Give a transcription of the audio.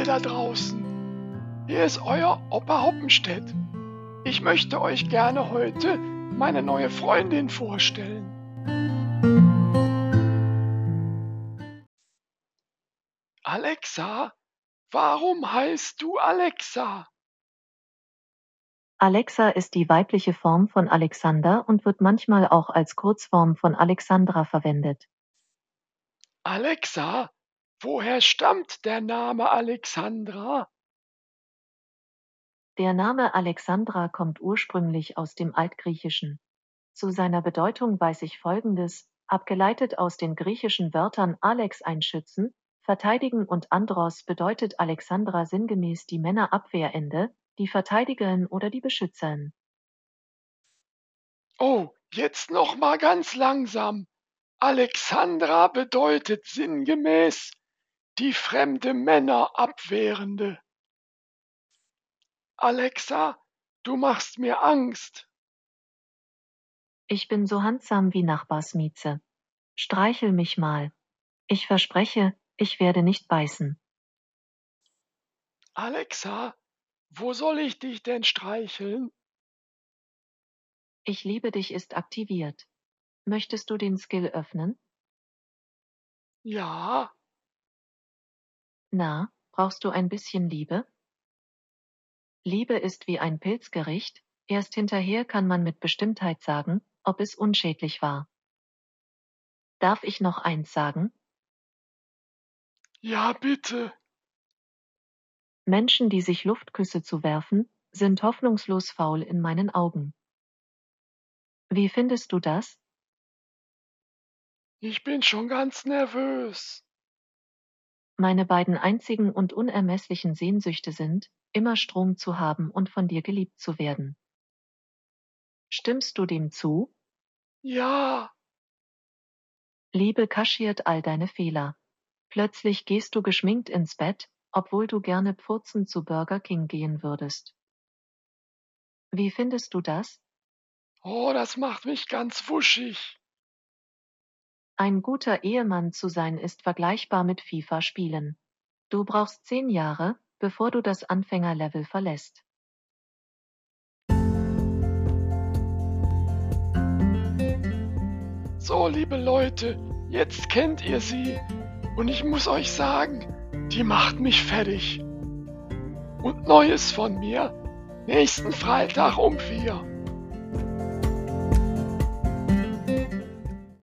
ihr da draußen? Hier ist euer Opa Hoppenstedt. Ich möchte euch gerne heute meine neue Freundin vorstellen. Alexa, warum heißt du Alexa? Alexa ist die weibliche Form von Alexander und wird manchmal auch als Kurzform von Alexandra verwendet. Alexa, woher stammt der Name Alexandra? Der Name Alexandra kommt ursprünglich aus dem Altgriechischen. Zu seiner Bedeutung weiß ich Folgendes, abgeleitet aus den griechischen Wörtern Alex einschützen, verteidigen und Andros bedeutet Alexandra sinngemäß die Männerabwehrende, die Verteidigerin oder die Beschützerin. Oh, jetzt noch mal ganz langsam. Alexandra bedeutet sinngemäß die fremde Männer abwehrende. Alexa, du machst mir Angst. Ich bin so handsam wie Nachbarsmieze. Streichel mich mal. Ich verspreche, ich werde nicht beißen. Alexa, wo soll ich dich denn streicheln? Ich liebe dich ist aktiviert. Möchtest du den Skill öffnen? Ja. Na, brauchst du ein bisschen Liebe? Liebe ist wie ein Pilzgericht, erst hinterher kann man mit Bestimmtheit sagen, ob es unschädlich war. Darf ich noch eins sagen? Ja, bitte. Menschen, die sich Luftküsse zuwerfen, sind hoffnungslos faul in meinen Augen. Wie findest du das? Ich bin schon ganz nervös. Meine beiden einzigen und unermesslichen Sehnsüchte sind, immer Strom zu haben und von dir geliebt zu werden. Stimmst du dem zu? Ja. Liebe kaschiert all deine Fehler. Plötzlich gehst du geschminkt ins Bett, obwohl du gerne pfurzend zu Burger King gehen würdest. Wie findest du das? Oh, das macht mich ganz wuschig. Ein guter Ehemann zu sein ist vergleichbar mit FIFA spielen. Du brauchst zehn Jahre, bevor du das Anfängerlevel verlässt. So, liebe Leute, jetzt kennt ihr sie. Und ich muss euch sagen, die macht mich fertig. Und Neues von mir nächsten Freitag um vier.